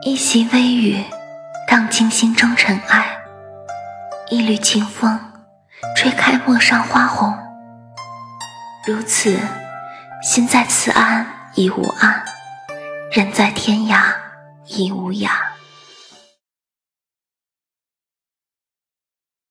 一袭微雨，荡尽心中尘埃；一缕清风，吹开陌上花红。如此，心在此岸已无岸，人在天涯已无涯。